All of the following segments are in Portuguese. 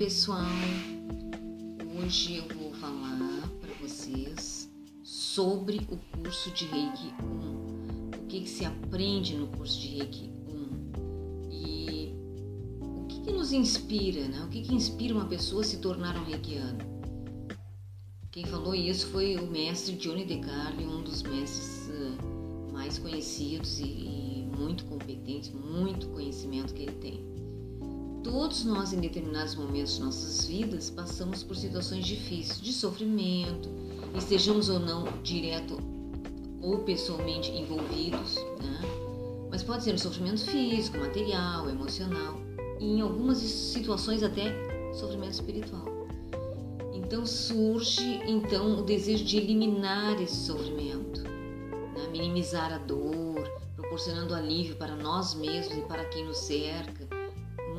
pessoal! Hoje eu vou falar para vocês sobre o curso de Reiki 1. O que, que se aprende no curso de Reiki 1 e o que, que nos inspira, né? O que, que inspira uma pessoa a se tornar um reikiano? Quem falou isso foi o mestre Johnny DeCarlo, um dos mestres uh, mais conhecidos e muito competentes, muito conhecimento que ele tem. Todos nós, em determinados momentos de nossas vidas, passamos por situações difíceis, de sofrimento, estejamos ou não direto ou pessoalmente envolvidos, né? mas pode ser um sofrimento físico, material, emocional e em algumas situações até sofrimento espiritual. Então surge então o desejo de eliminar esse sofrimento, né? minimizar a dor, proporcionando alívio para nós mesmos e para quem nos cerca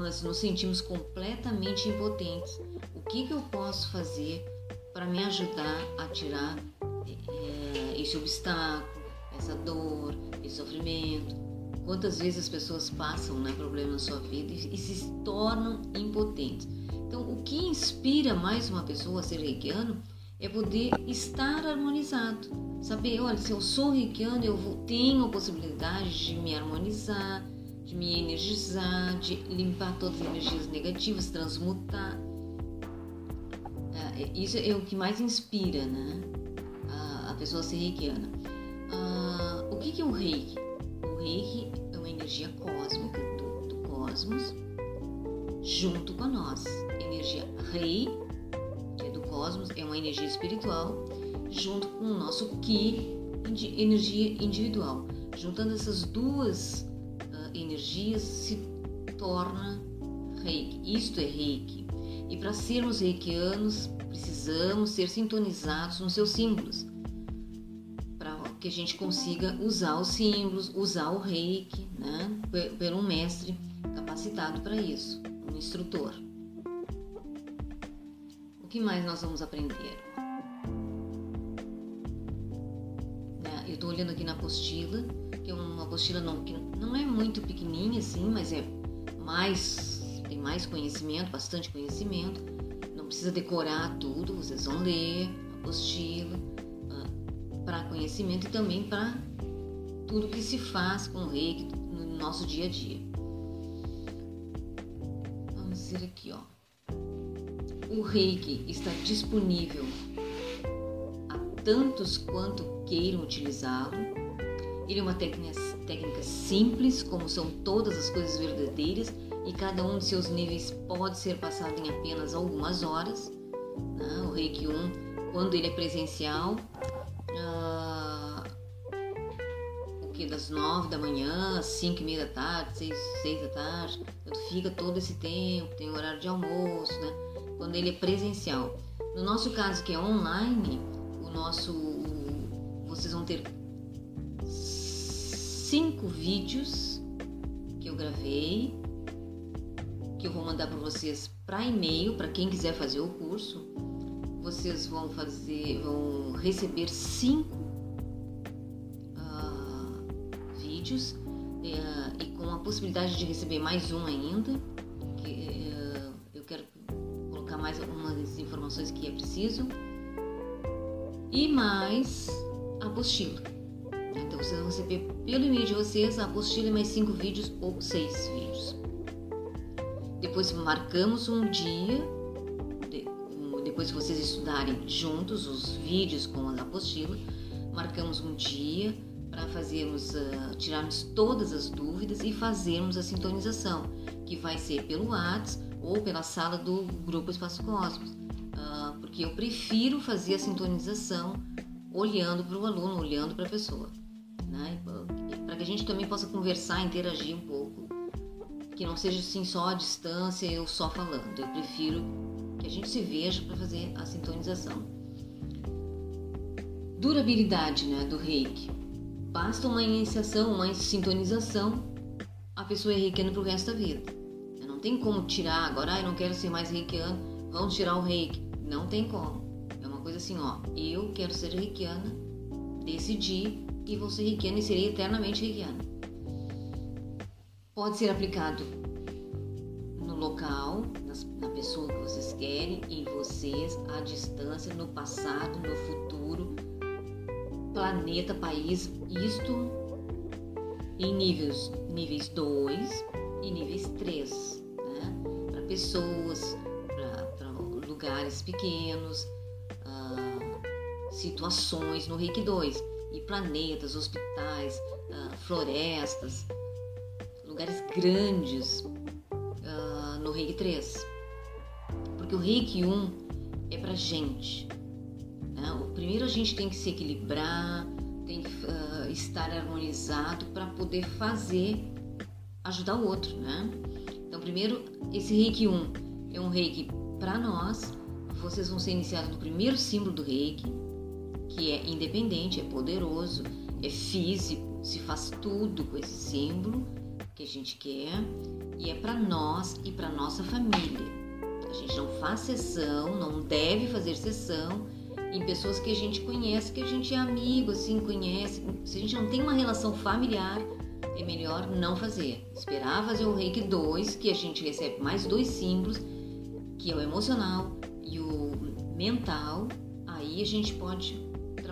mas nos sentimos completamente impotentes. O que, que eu posso fazer para me ajudar a tirar é, esse obstáculo, essa dor, esse sofrimento? Quantas vezes as pessoas passam né, problemas na sua vida e, e se tornam impotentes? Então, o que inspira mais uma pessoa a ser reikiano é poder estar harmonizado. Saber, olha, se eu sou reikiano, eu vou, tenho a possibilidade de me harmonizar, de me energizar, de limpar todas as energias negativas, transmutar. É, isso é o que mais inspira né? a, pessoa a ser reikiana. Ah, o que, é o reiki? O reiki é uma energia cósmica do, do cosmos junto com nossa. Energia rei, que é do cosmos, é uma energia espiritual, junto com o nosso ki, energia individual. Juntando essas duas energias se torna reiki. Isto é reiki. E para sermos reikianos, precisamos ser sintonizados nos seus símbolos. Para que a gente consiga usar os símbolos, usar o reiki, né? Por um mestre capacitado para isso, um instrutor. O que mais nós vamos aprender? Né, eu estou olhando aqui na apostila apostila não, que não é muito pequenininha assim, mas é mais tem mais conhecimento, bastante conhecimento. Não precisa decorar tudo, vocês vão ler a apostila uh, para conhecimento e também para tudo que se faz com o reiki no nosso dia a dia. Vamos ver aqui, ó. O reiki está disponível a tantos quanto queiram utilizá-lo ele é uma técnica, técnica simples, como são todas as coisas verdadeiras, e cada um de seus níveis pode ser passado em apenas algumas horas. Né? O Reiki 1, quando ele é presencial, uh, o que das 9 da manhã, 5 e meia da tarde, 6, 6 da tarde, então fica todo esse tempo, tem horário de almoço, né? quando ele é presencial. No nosso caso, que é online, o nosso vocês vão ter cinco vídeos que eu gravei, que eu vou mandar para vocês para e-mail, para quem quiser fazer o curso. Vocês vão fazer, vão receber cinco uh, vídeos uh, e com a possibilidade de receber mais um ainda. Que, uh, eu quero colocar mais algumas informações que é preciso e mais a apostila. Então vocês vão receber pelo e-mail de vocês a apostila mais cinco vídeos ou seis vídeos. Depois marcamos um dia, depois que vocês estudarem juntos os vídeos com a apostila, marcamos um dia para fazermos, uh, tirarmos todas as dúvidas e fazermos a sintonização, que vai ser pelo WhatsApp ou pela sala do Grupo Espaço Cosmos, uh, porque eu prefiro fazer a sintonização olhando para o aluno, olhando para a pessoa né? Para que a gente também possa conversar, interagir um pouco. Que não seja assim só a distância, eu só falando. Eu prefiro que a gente se veja para fazer a sintonização. Durabilidade né, do reiki. Basta uma iniciação, uma sintonização, a pessoa é reikiana para o resto da vida. Não tem como tirar agora, ah, eu não quero ser mais reikiano, vamos tirar o reiki. Não tem como. É uma coisa assim, ó, eu quero ser reikiana, decidi, e vou ser reikiana e serei eternamente reikiana. Pode ser aplicado no local, na pessoa que vocês querem, em vocês, à distância, no passado, no futuro, planeta, país, isto em níveis níveis 2 e níveis 3, né? para pessoas, para lugares pequenos, uh, situações no Reiki 2 e planetas, hospitais, uh, florestas, lugares grandes uh, no Reiki 3. Porque o Reiki 1 é para gente. Né? O primeiro a gente tem que se equilibrar, tem que uh, estar harmonizado para poder fazer, ajudar o outro, né? Então, primeiro, esse Reiki 1 é um Reiki para nós. Vocês vão ser iniciados no primeiro símbolo do Reiki, é independente, é poderoso, é físico, se faz tudo com esse símbolo que a gente quer e é para nós e para nossa família. A gente não faz sessão, não deve fazer sessão em pessoas que a gente conhece, que a gente é amigo, assim, conhece. Se a gente não tem uma relação familiar, é melhor não fazer. Esperar fazer o reiki 2, que a gente recebe mais dois símbolos, que é o emocional e o mental. Aí a gente pode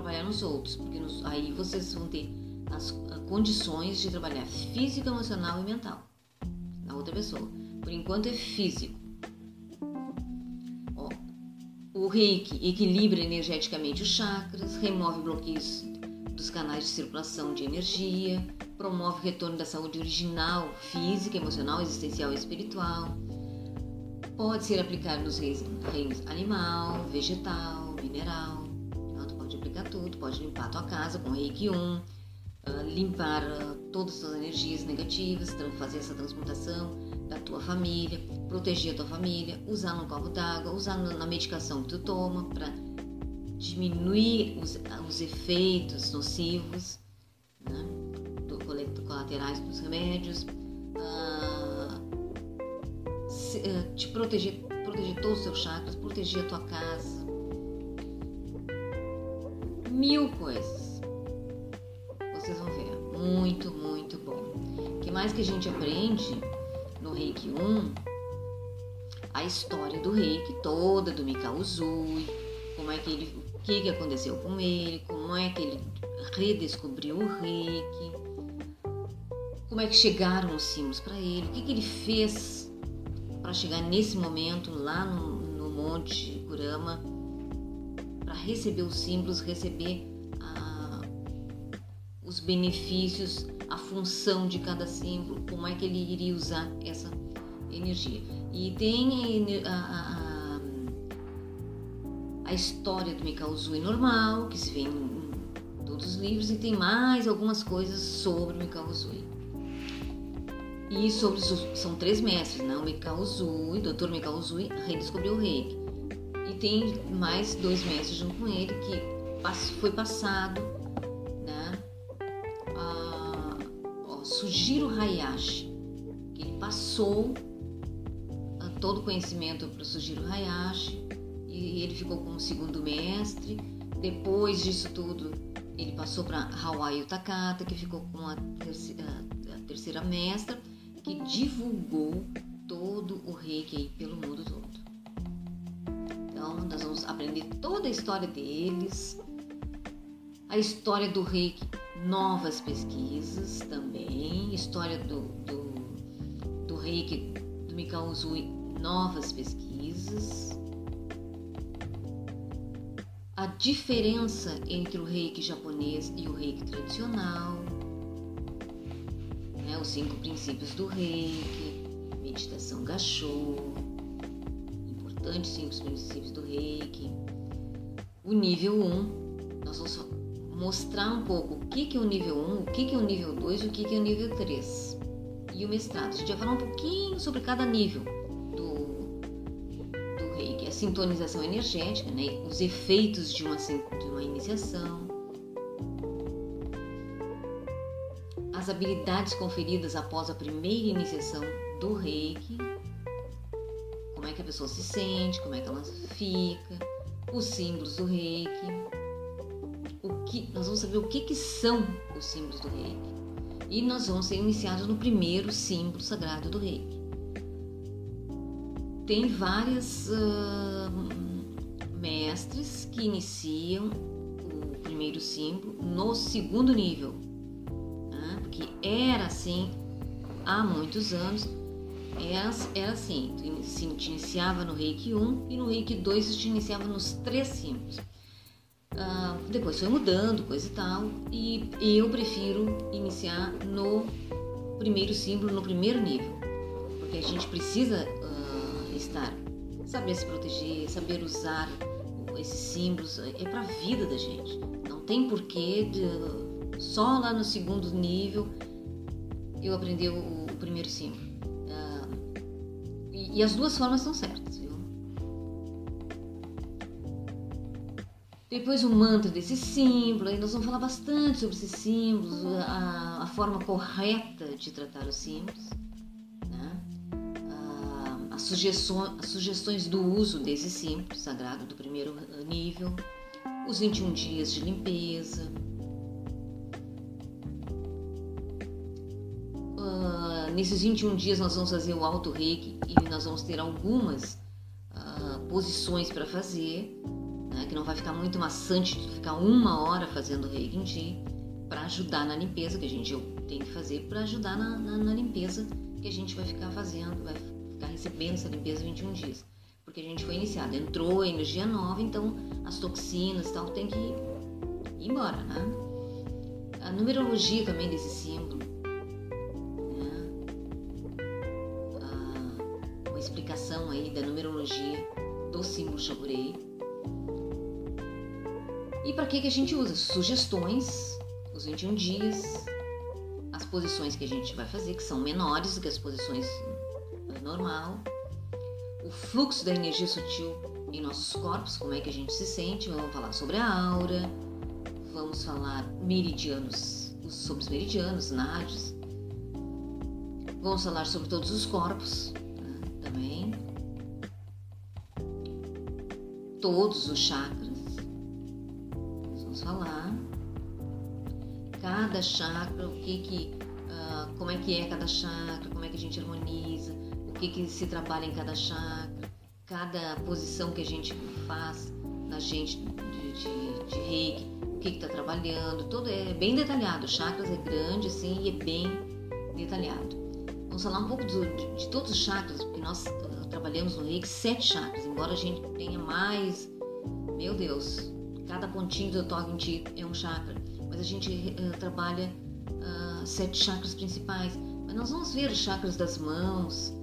trabalhar nos outros, porque nos, aí vocês vão ter as condições de trabalhar físico, emocional e mental na outra pessoa. Por enquanto é físico. O reiki equilibra energeticamente os chakras, remove bloqueios dos canais de circulação de energia, promove o retorno da saúde original, física, emocional, existencial e espiritual. Pode ser aplicado nos reinos animal, vegetal, mineral. Tu pode limpar a tua casa com reiki 1, ah, limpar uh, todas as energias negativas, fazer essa transmutação da tua família, proteger a tua família, usar no copo d'água, usar na medicação que tu toma para diminuir os, os, efeitos nocivos, né, do, colaterais dos remédios, uh, se, uh, te proteger, proteger todos os seus chakras, proteger a tua casa, mil coisas vocês vão ver. Muito, muito bom. O que mais que a gente aprende no Reiki 1? A história do Reiki toda, do Mikao Uzui, como é que ele, o que, que aconteceu com ele, como é que ele redescobriu o Reiki, como é que chegaram os símbolos para ele, o que, que ele fez para chegar nesse momento lá no, no Monte Kurama, receber os símbolos, receber os benefícios, a função de cada símbolo, como é que ele iria usar essa energia. E tem a, a, a história do Mikao Zui normal, que se vê em todos os livros, e tem mais algumas coisas sobre o Mikao Zui. E sobre são três mestres, né? O Mikao Zui, o Dr. Mikao Zui, redescobriu o reiki. Tem mais dois mestres junto com ele que foi passado Sujiro Hayashi, que ele passou ah, todo o conhecimento para o Sujiro Hayashi e ele ficou como segundo mestre. Depois disso tudo, ele passou para Hawaii Takata, que ficou com a terceira, a terceira mestra, que divulgou todo o reiki pelo mundo todo. Nós vamos aprender toda a história deles, a história do reiki novas pesquisas também, história do, do, do reiki do Mikao Uzui, novas pesquisas. A diferença entre o reiki japonês e o reiki tradicional, né, os cinco princípios do reiki, meditação gachô, importantes cinco princípios do reiki. O nível 1, um, nós vamos mostrar um pouco o que, que é o nível 1, o que, que é o nível 2 e o que, que é o nível 3. E o mestrado. A gente vai falar um pouquinho sobre cada nível do, do reiki. A sintonização energética, né? os efeitos de uma, de uma iniciação. As habilidades conferidas após a primeira iniciação do reiki. Que a pessoa se sente, como é que ela fica. Os símbolos do reiki o que, nós vamos saber o que, que são os símbolos do reiki. E nós vamos ser iniciados no primeiro símbolo sagrado do reiki. tem várias uh, mestres que iniciam o primeiro símbolo no segundo nível, né? porque era assim há muitos anos. Era, era assim, tu se iniciava no reiki 1 e no reiki 2 tu te iniciava nos três símbolos. Uh, depois foi mudando, coisa e tal, e eu prefiro iniciar no primeiro símbolo, no primeiro nível, porque a gente precisa estar, saber se proteger, saber usar esses símbolos é para a vida da gente. Não tem porquê de, só lá no segundo nível eu aprender o, o primeiro símbolo. E, as duas formas são certas, viu? Depois o mantra desse símbolo, aí nós vamos falar bastante sobre esses símbolos, a, a forma correta de tratar os símbolos as sugestões, as sugestões do uso desse símbolo sagrado do primeiro nível, os 21 dias de limpeza. Nesses 21 dias nós vamos fazer o alto reiki e nós vamos ter algumas uh, posições para fazer, né, que não vai ficar muito maçante ficar uma hora fazendo reiki em ti, para ajudar na limpeza que a gente tem que fazer, para ajudar na, na, na limpeza que a gente vai ficar fazendo, vai ficar recebendo essa limpeza 21 dias. Porque a gente foi iniciado, entrou a energia nova, então as toxinas e tal tem que ir embora, né? A numerologia também desse símbolo, da numerologia do símbolo Shagurei. E para que, que a gente usa? Sugestões, os 21 dias, as posições que a gente vai fazer, que são menores do que as posições normal, o fluxo da energia sutil em nossos corpos, como é que a gente se sente, vamos falar sobre a aura, vamos falar meridianos, sobre os meridianos, nádios, vamos falar sobre todos os corpos né, também, todos os chakras, vamos falar, cada chakra, o que que, uh, como é que é cada chakra, como é que a gente harmoniza, o que, que se trabalha em cada chakra, cada posição que a gente faz na gente de, de, de reiki, o que está trabalhando, tudo é bem detalhado. Chakras é grande assim e é bem detalhado. Vamos falar um pouco do, de, de, todos os chakras, porque nós uh, trabalhamos no reiki sete chakras, embora a gente tenha mais, meu Deus, cada pontinho do toque em ti é um chakra, mas a gente uh, trabalha uh, sete chakras principais. Mas nós vamos ver os chakras das mãos,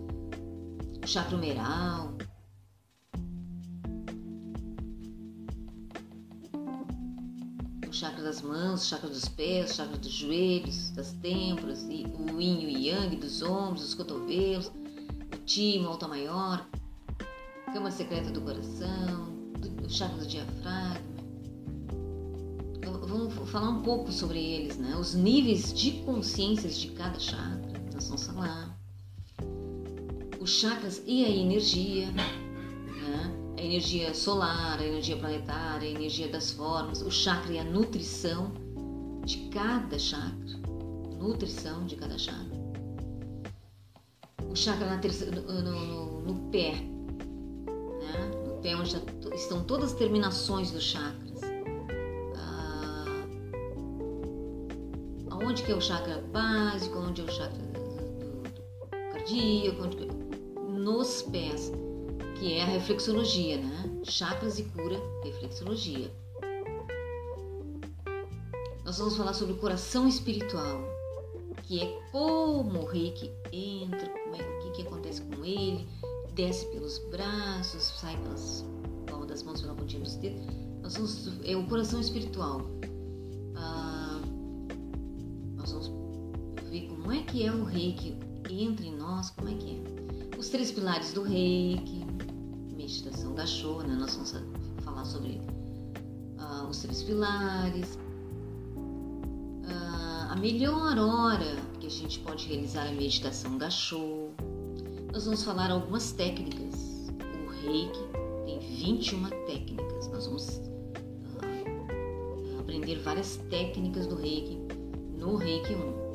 o chakra humeral. Chakra das mãos, chakra dos pés, chakra dos joelhos, das têmporas, o yin e o yang dos ombros, dos cotovelos, o timo, o alto maior, cama secreta do coração, o chakra do diafragma. Vamos falar um pouco sobre eles, né? Os níveis de consciências de cada chakra. Nós vamos falar os chakras e a energia, energia solar, a energia planetária, a energia das formas, o chakra e a nutrição de cada chakra, nutrição de cada chakra. O chakra terceira, no, no, no, pé, né? no pé onde estão todas as terminações dos chakras. Ah, aonde que é o chakra básico, onde é o chakra do, do, cardíaco, onde, nos pés, que é a reflexologia, né? Chakras e cura, reflexologia. Nós vamos falar sobre o coração espiritual, que é como o reiki entra, como é, o que, que acontece com ele, desce pelos braços, sai pelas palmas das mãos, pela pontinha dos dedos. Nós vamos, é o coração espiritual. Ah, nós vamos ver como é que é o reiki entre nós, como é que é os três pilares do reiki, meditação da show, né? Nós vamos falar sobre uh, os três pilares, uh, a melhor hora que a gente pode realizar a meditação da show. Nós vamos falar algumas técnicas. O reiki tem 21 técnicas. Nós vamos uh, aprender várias técnicas do reiki no reiki 1.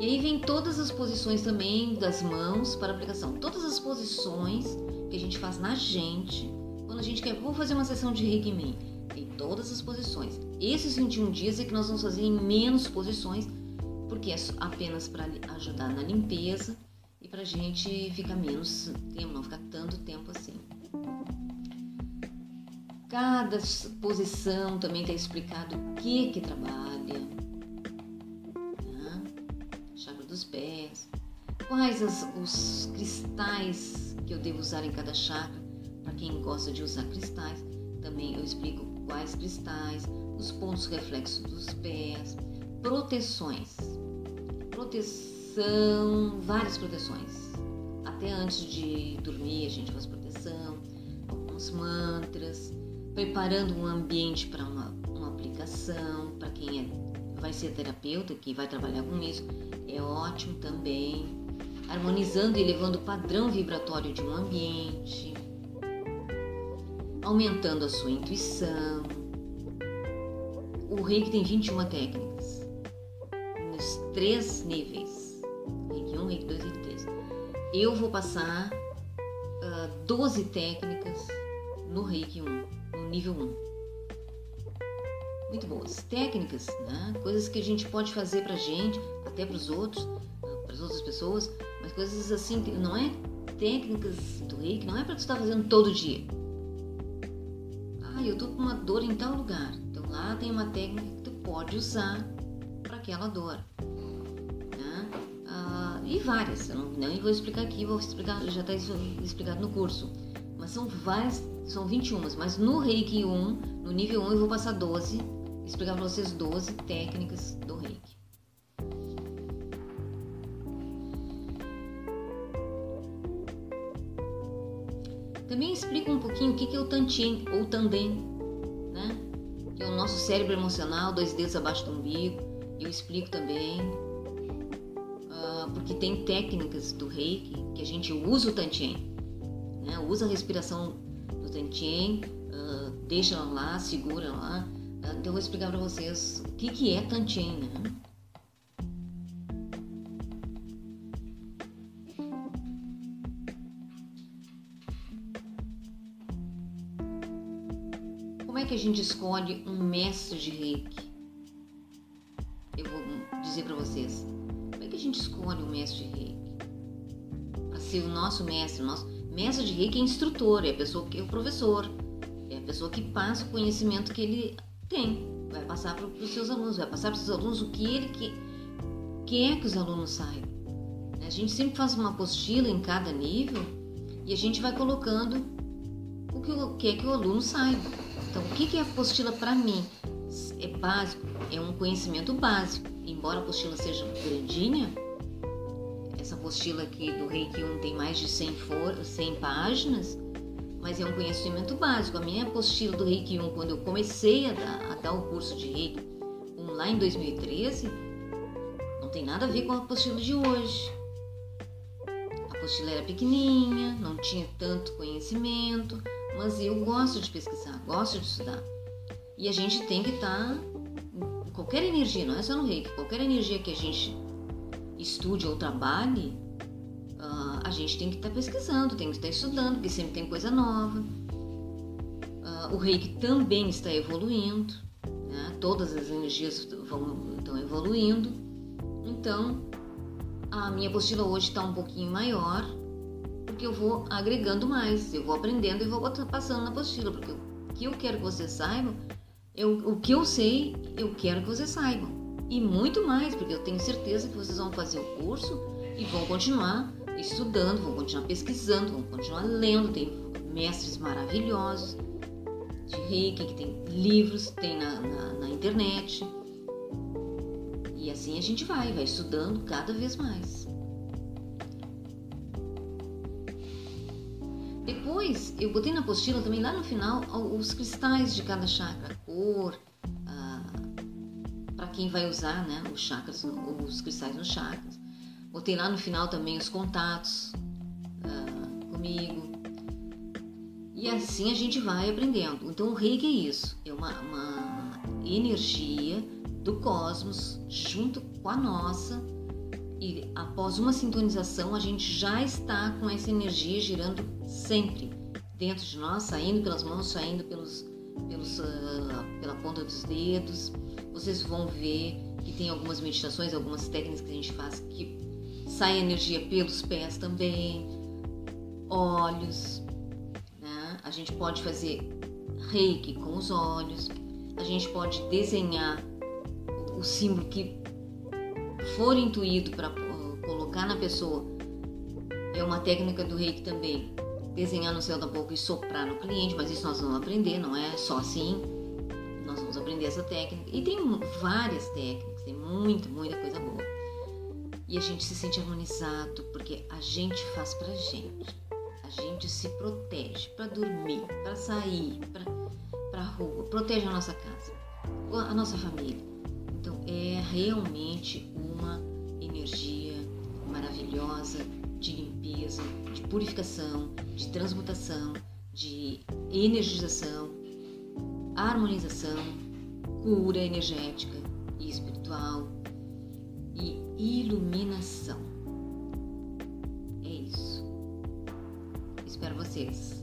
E aí vem todas as posições também das mãos para aplicação. Todas as posições que a gente faz na gente quando a gente quer, vou fazer uma sessão de em Tem todas as posições. Esses 21 dias é que nós vamos fazer em menos posições, porque é apenas para ajudar na limpeza e para a gente ficar menos tempo, não ficar tanto tempo assim. Cada posição também está explicado o que que trabalha. Né? Chakra dos pés. Quais as, os cristais que eu devo usar em cada chakra. Para quem gosta de usar cristais, também eu explico quais cristais, os pontos reflexos dos pés, proteções. Proteção, várias proteções. Até antes de dormir a gente faz proteção, alguns mantras preparando um ambiente para uma, uma aplicação, para quem é, vai ser terapeuta, que vai trabalhar com isso, é ótimo também. Harmonizando e elevando o padrão vibratório de um ambiente, aumentando a sua intuição. O reiki tem 21 técnicas, nos três níveis: reiki 1, reiki 2 e 3. Eu vou passar uh, 12 técnicas no reiki 1 no nível 1. Muito boas. Técnicas, né? coisas que a gente pode fazer pra gente, até para os outros, para as outras pessoas, coisas assim, não é técnicas do reiki, não é para tu estar fazendo todo dia. Ah, eu tô com uma dor em tal lugar. Então lá tem uma técnica que tu pode usar para aquela dor. Né? Ah, e várias, eu não, não vou explicar aqui, vou explicar, já está explicado no curso. Mas são várias são 21, mas no Reiki 1, no nível 1, eu vou passar 12, explicar para vocês 12 técnicas do Reiki. Que é o Tantien ou Tandem, né? Que é o nosso cérebro emocional, dois dedos abaixo do umbigo. Eu explico também, uh, porque tem técnicas do Reiki que a gente usa o Tantien, né? Usa a respiração do Tantien, uh, deixa lá, segura lá. Uh, então eu vou explicar para vocês o que, que é Tantien, né? Que a gente escolhe um mestre de reiki? Eu vou dizer para vocês. Como é que a gente escolhe um mestre de reiki? Para ser o nosso mestre, o nosso Mestre de reiki é instrutor, é a pessoa que é o professor, é a pessoa que passa o conhecimento que ele tem, vai passar para os seus alunos, vai passar para os seus alunos o que ele que, quer que os alunos saibam. A gente sempre faz uma apostila em cada nível e a gente vai colocando o que quer que o aluno saiba. Então, o que é apostila para mim? É básico, é um conhecimento básico. Embora a apostila seja grandinha, essa apostila aqui do Reiki 1 tem mais de 100, for, 100 páginas, mas é um conhecimento básico. A minha apostila do Reiki 1, quando eu comecei a dar, a dar o curso de Reiki 1 lá em 2013, não tem nada a ver com a apostila de hoje. A apostila era pequenininha, não tinha tanto conhecimento, mas eu gosto de pesquisar, gosto de estudar. E a gente tem que estar tá, qualquer energia, não é só no Reiki, qualquer energia que a gente estude ou trabalhe, uh, a gente tem que estar tá pesquisando, tem que estar tá estudando, porque sempre tem coisa nova. Uh, o reiki também está evoluindo, né? todas as energias estão evoluindo. Então, a minha apostila hoje está um pouquinho maior, porque eu vou agregando mais, eu vou aprendendo e vou passando na apostila, porque o que eu quero que vocês saibam, eu, o que eu sei, eu quero que vocês saibam e muito mais, porque eu tenho certeza que vocês vão fazer o curso e vão continuar estudando, vão continuar pesquisando, vão continuar lendo. Tem mestres maravilhosos de reiki, que tem livros, tem na, na, na internet. E assim a gente vai, vai estudando cada vez mais. Depois, eu botei na apostila também lá no final os cristais de cada chakra, cor, quem vai usar né, os chakras, os cristais nos chakras. Botei lá no final também os contatos uh, comigo. E assim a gente vai aprendendo. Então o reiki é isso, é uma, uma energia do cosmos junto com a nossa, E após uma sintonização, a gente já está com essa energia girando sempre dentro de nós, saindo pelas mãos, saindo pelos, pelos, uh, pela ponta dos dedos. Vocês vão ver que tem algumas meditações, algumas técnicas que a gente faz que sai energia pelos pés também, olhos. Né? A gente pode fazer reiki com os olhos, a gente pode desenhar o símbolo que for intuído para colocar na pessoa. É uma técnica do reiki também desenhar no céu da boca e soprar no cliente, mas isso nós vamos aprender, não é só assim. Nós vamos aprender essa técnica. E tem várias técnicas, tem muita, muita coisa boa. E a gente se sente harmonizado porque a gente faz pra gente. A gente se protege para dormir, para sair, para pra rua, protege a nossa casa, a nossa família. Então é realmente uma energia maravilhosa de limpeza, de purificação, de transmutação, de energização, harmonização, cura energética e espiritual e iluminação. É isso. Espero vocês.